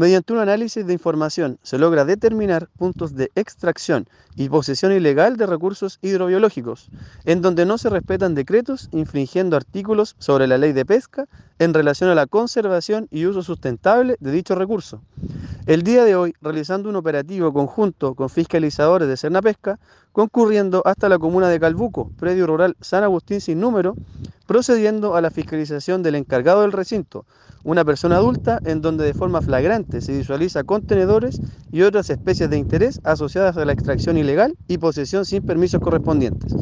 Mediante un análisis de información se logra determinar puntos de extracción y posesión ilegal de recursos hidrobiológicos, en donde no se respetan decretos infringiendo artículos sobre la ley de pesca en relación a la conservación y uso sustentable de dicho recurso. El día de hoy, realizando un operativo conjunto con fiscalizadores de Cernapesca, concurriendo hasta la comuna de Calbuco, predio rural San Agustín sin número, procediendo a la fiscalización del encargado del recinto, una persona adulta en donde de forma flagrante se visualiza contenedores y otras especies de interés asociadas a la extracción ilegal y posesión sin permisos correspondientes.